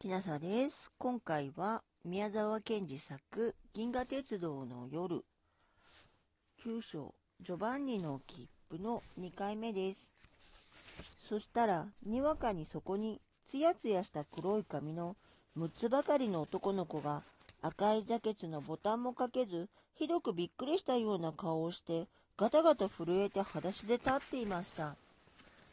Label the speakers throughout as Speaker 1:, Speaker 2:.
Speaker 1: きなさです。今回は宮沢賢治作銀河鉄道の夜9章ジョバンニの切符の2回目です。そしたらにわかにそこにつやつやした黒い髪の6つばかりの男の子が赤いジャケツのボタンもかけずひどくびっくりしたような顔をしてガタガタ震えて裸足で立っていました。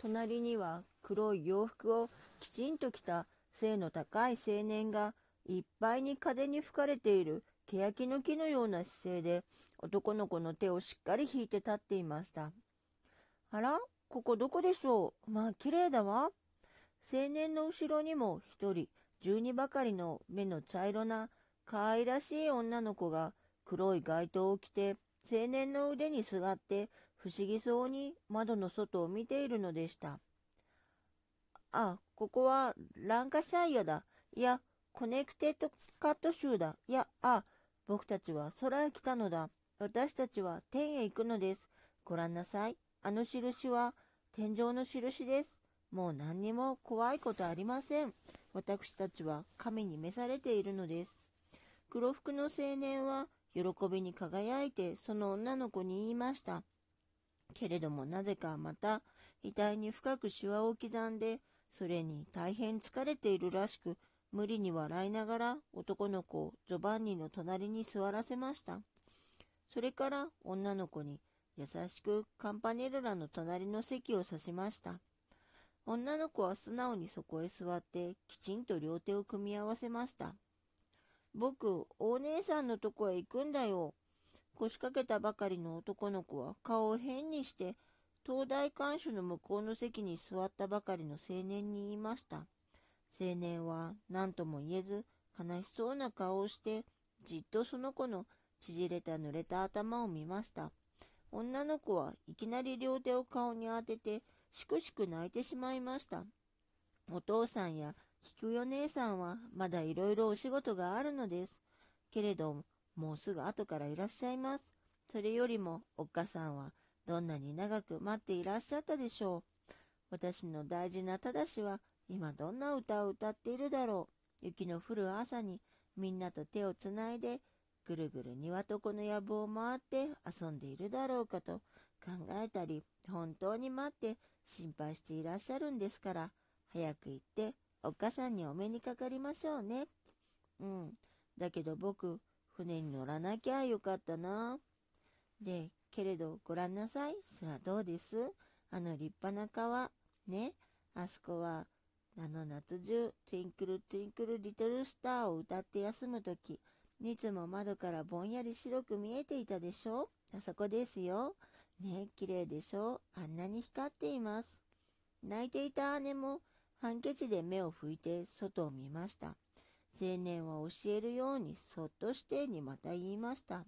Speaker 1: 隣には黒い洋服をきちんと着た背の高い青年がいっぱいに風に吹かれている欅の木のような姿勢で男の子の手をしっかり引いて立っていました。あらここどこでしょう？まあ綺麗だわ。青年の後ろにも一人、十二ばかりの目の茶色な可愛らしい女の子が黒い街灯を着て青年の腕にすがって不思議そうに窓の外を見ているのでした。あ、ここはランカシャイアだ。いや、コンネクテカット州だ。いや、あ、僕たちは空へ来たのだ。私たちは天へ行くのです。ご覧なさい。あの印は天上の印です。もう何にも怖いことありません。私たちは神に召されているのです。黒服の青年は喜びに輝いてその女の子に言いました。けれどもなぜかまた額に深くシワを刻んでそれに大変疲れているらしく、無理に笑いながら男の子をジョバンニの隣に座らせました。それから女の子に優しくカンパネルラの隣の席を指しました。女の子は素直にそこへ座ってきちんと両手を組み合わせました。僕、お姉さんのとこへ行くんだよ。腰掛けたばかりの男の子は顔を変にして東大館主の向こうの席に座ったばかりの青年に言いました。青年は何とも言えず悲しそうな顔をしてじっとその子の縮れた濡れた頭を見ました。女の子はいきなり両手を顔に当ててしくしく泣いてしまいました。お父さんや菊代姉さんはまだいろいろお仕事があるのです。けれどもうすぐ後からいらっしゃいます。それよりもおっかさんはどんなに長く待っていらっしゃったでしょう。私の大事なただしは今どんな歌を歌っているだろう。雪の降る朝にみんなと手をつないでぐるぐる庭とこの藪を回って遊んでいるだろうかと考えたり本当に待って心配していらっしゃるんですから早く行っておっかさんにお目にかかりましょうね。うん。だけど僕船に乗らなきゃよかったな。でけれどご覧なさい。そらどうです？あの立派な川。ね。あそこは、あの夏中、トゥインクルトゥインクルリトルスターを歌って休むとき、いつも窓からぼんやり白く見えていたでしょ？うあそこですよ。ね綺麗でしょ？あんなに光っています。泣いていた姉も、ハンケチで目を拭いて外を見ました。青年は教えるようにそっとしてにまた言いました。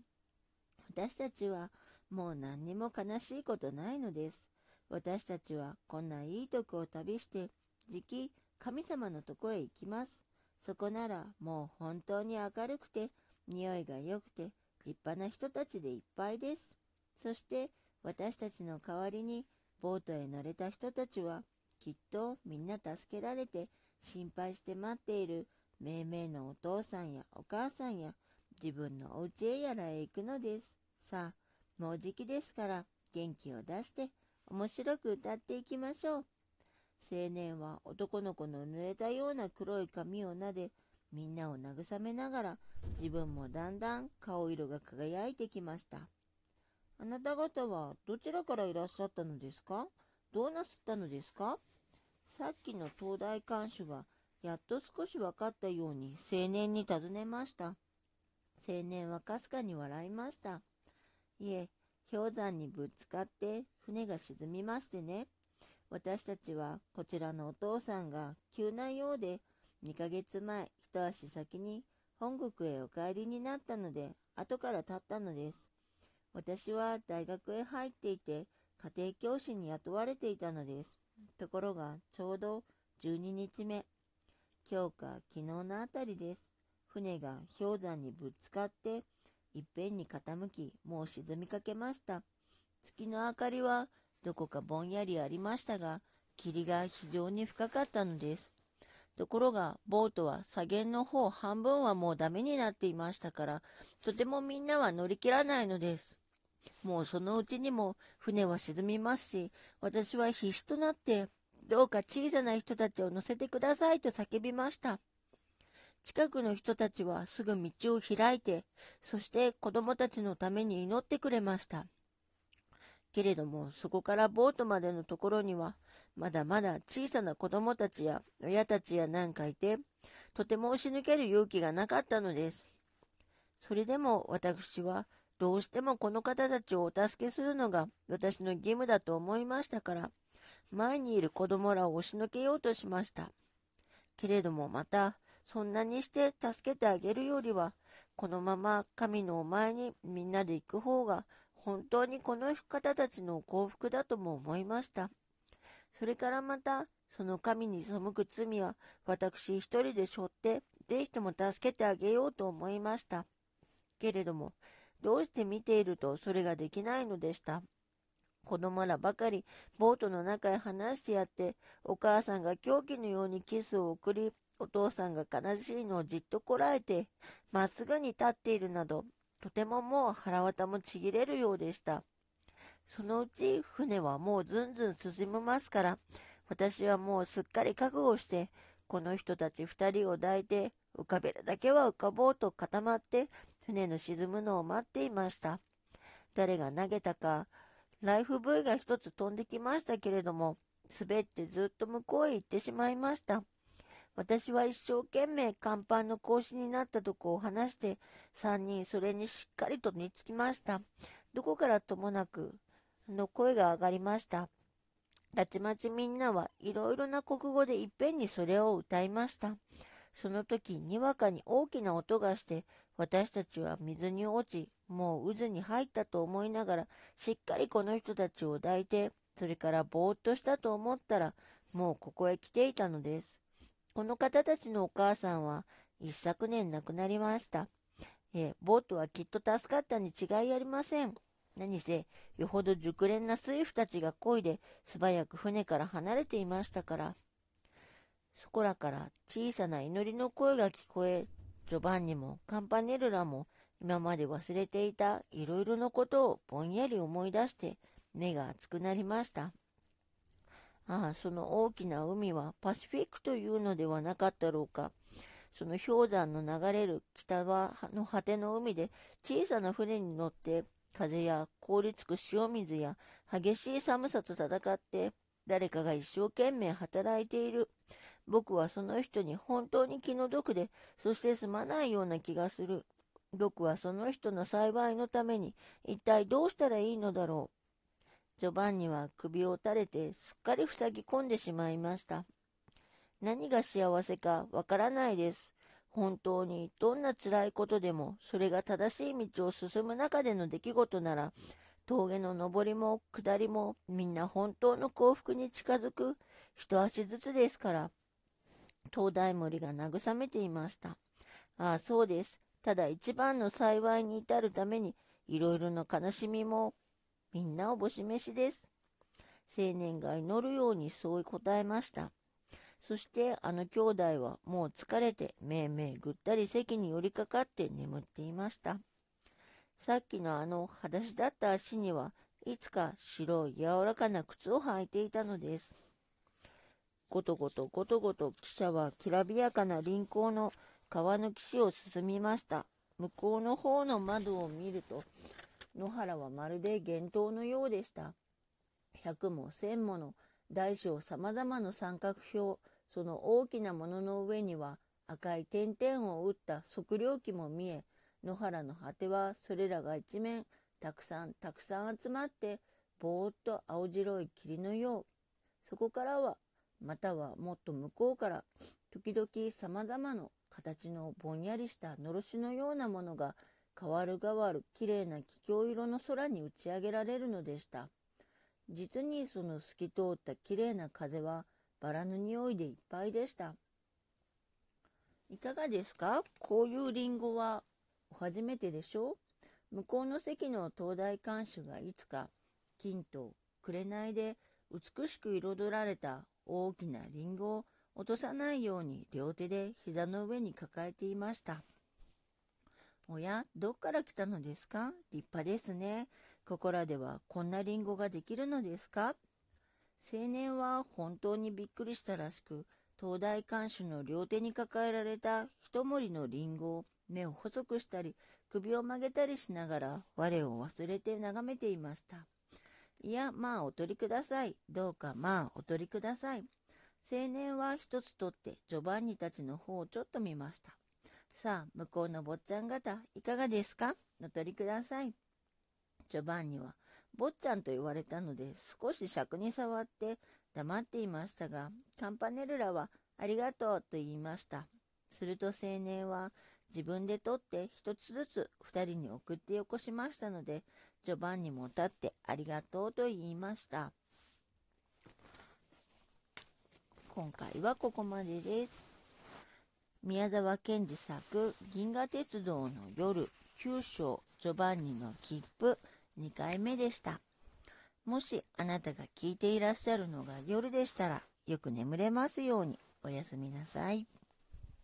Speaker 1: 私たちはもう何にも悲しいことないのです。私たちはこんないいとこを旅して、じき神様のとこへ行きます。そこならもう本当に明るくて、匂いが良くて、立派な人たちでいっぱいです。そして私たちの代わりにボートへ乗れた人たちは、きっとみんな助けられて心配して待っている命名のお父さんやお母さんや自分のお家へやらへ行くのです。さあ、もうじきですから元気を出して面白く歌っていきましょう。青年は男の子の濡れたような黒い髪を撫で、みんなを慰めながら自分もだんだん顔色が輝いてきました。あなた方はどちらからいらっしゃったのですか？どうなすったのですか？さっきの東大館主がやっと少し分かったように青年に尋ねました。青年はかすかに笑いました。いえ、氷山にぶつかって船が沈みましてね。私たちはこちらのお父さんが急なようで2ヶ月前一足先に本国へお帰りになったので後から立ったのです。私は大学へ入っていて家庭教師に雇われていたのです。ところがちょうど12日目、今日か昨日のあたりです。船が氷山にぶつかっていっぺんに傾き、もう沈みかけました。月の明かりはどこかぼんやりありましたが、霧が非常に深かったのです。ところが、ボートは左舷の方半分はもうダメになっていましたから、とてもみんなは乗り切らないのです。もうそのうちにも船は沈みますし、私は必死となって、どうか小さな人たちを乗せてくださいと叫びました。近くの人たちはすぐ道を開いて、そして子供たちのために祈ってくれました。けれども、そこからボートまでのところには、まだまだ小さな子供たちや親たちやなんかいて、とても押し抜ける勇気がなかったのです。それでも私は、どうしてもこの方たちをお助けするのが私の義務だと思いましたから、前にいる子供らを押しのけようとしました。けれどもまた、そんなにして助けてあげるよりは、このまま神のお前にみんなで行く方が、本当にこの方たちの幸福だとも思いました。それからまた、その神に背く罪は、私一人で背負って、ぜひとも助けてあげようと思いました。けれども、どうして見ているとそれができないのでした。子供らばかりボートの中へ離してやって、お母さんが狂気のようにキスを送り、お父さんが悲しいのをじっとこらえて、まっすぐに立っているなど、とてももう腹渡もちぎれるようでした。そのうち船はもうずんずん進みますから、私はもうすっかり覚悟して、この人たち二人を抱いて、浮かべるだけは浮かぼうと固まって、船の沈むのを待っていました。誰が投げたか、ライフブイが一つ飛んできましたけれども、滑ってずっと向こうへ行ってしまいました。私は一生懸命甲板の格子になったとこを話して、三人それにしっかりと寝つきました。どこからともなく、の声が上がりました。たちまちみんなはいろいろな国語でいっぺんにそれを歌いました。その時、にわかに大きな音がして、私たちは水に落ち、もう渦に入ったと思いながら、しっかりこの人たちを抱いて、それからぼーっとしたと思ったら、もうここへ来ていたのです。この方たちのお母さんは、一昨年亡くなりました。えー、ボートはきっと助かったに違いありません。何せ、よほど熟練な水夫たちが漕いで、素早く船から離れていましたから。そこらから小さな祈りの声が聞こえ、ジョバンニもカンパネルラも今まで忘れていたいろいろなことをぼんやり思い出して目が熱くなりました。ああ、その大きな海はパシフィックというのではなかったろうか。その氷山の流れる北はの果ての海で小さな船に乗って風や凍りつく塩水や激しい寒さと戦って誰かが一生懸命働いている。僕はその人に本当に気の毒で、そしてすまないような気がする。僕はその人の幸いのために一体どうしたらいいのだろう。ジョバンニは首を垂れてすっかり塞ぎ込んでしまいました。何が幸せかわからないです。本当にどんな辛いことでもそれが正しい道を進む中での出来事なら峠の上りも下りもみんな本当の幸福に近づく一足ずつですから。東大森が慰めていました。ああ、そうです。ただ一番の幸いに至るために、いろいろな悲しみも、みんなおぼし飯です。青年が祈るようにそう答えました。そしてあの兄弟はもう疲れてめいめいぐったり席に寄りかかって眠っていました。さっきのあの裸足だった足にはいつか白い柔らかな靴を履いていたのです。ごとごとごとごと汽車はきらびやかな輪行の川の岸を進みました。向こうの方の窓を見ると、野原はまるで幻灯のようでした。百も千もの大小様々な三角標、その大きなものの上には赤い点々を打った測量機も見え、野原の果てはそれらが一面たくさんたくさん集まってぼーっと青白い霧のよう。そこからはまたはもっと向こうから時々様々な形のぼんやりしたのろしのようなものが変わる変わるきれいな気境色の空に打ち上げられるのでした。実にその透き通ったきれいな風はバラの匂いでいっぱいでした。いかがですか？こういうリンゴは初めてでしょう？向こうの席の東大館主がいつか金と紅で美しく彩られた大きなリンゴを落とさないように両手で膝の上に抱えていました。おや、どっから来たのですか？立派ですね。ここらではこんなリンゴができるのですか？青年は本当にびっくりしたらしく、東大館主の両手に抱えられた一盛のリンゴを目を細くしたり、首を曲げたりしながら我を忘れて眺めていました。いや、まあお取りください。どうかまあお取りください。青年は一つ取ってジョバンニたちの方をちょっと見ました。さあ、向こうの坊ちゃん方、いかがですか？お取りください。ジョバンニは、坊ちゃんと言われたので、少し尺に触って黙っていましたが、カンパネルラは、ありがとうと言いました。すると青年は、自分で取って一つずつ二人に送ってよこしましたので、ジョバンニも立ってありがとうと言いました。今回はここまでです。宮沢賢治作「銀河鉄道の夜9章ジョバンニの切符」2回目でした。もしあなたが聞いていらっしゃるのが夜でしたらよく眠れますようにおやすみなさい。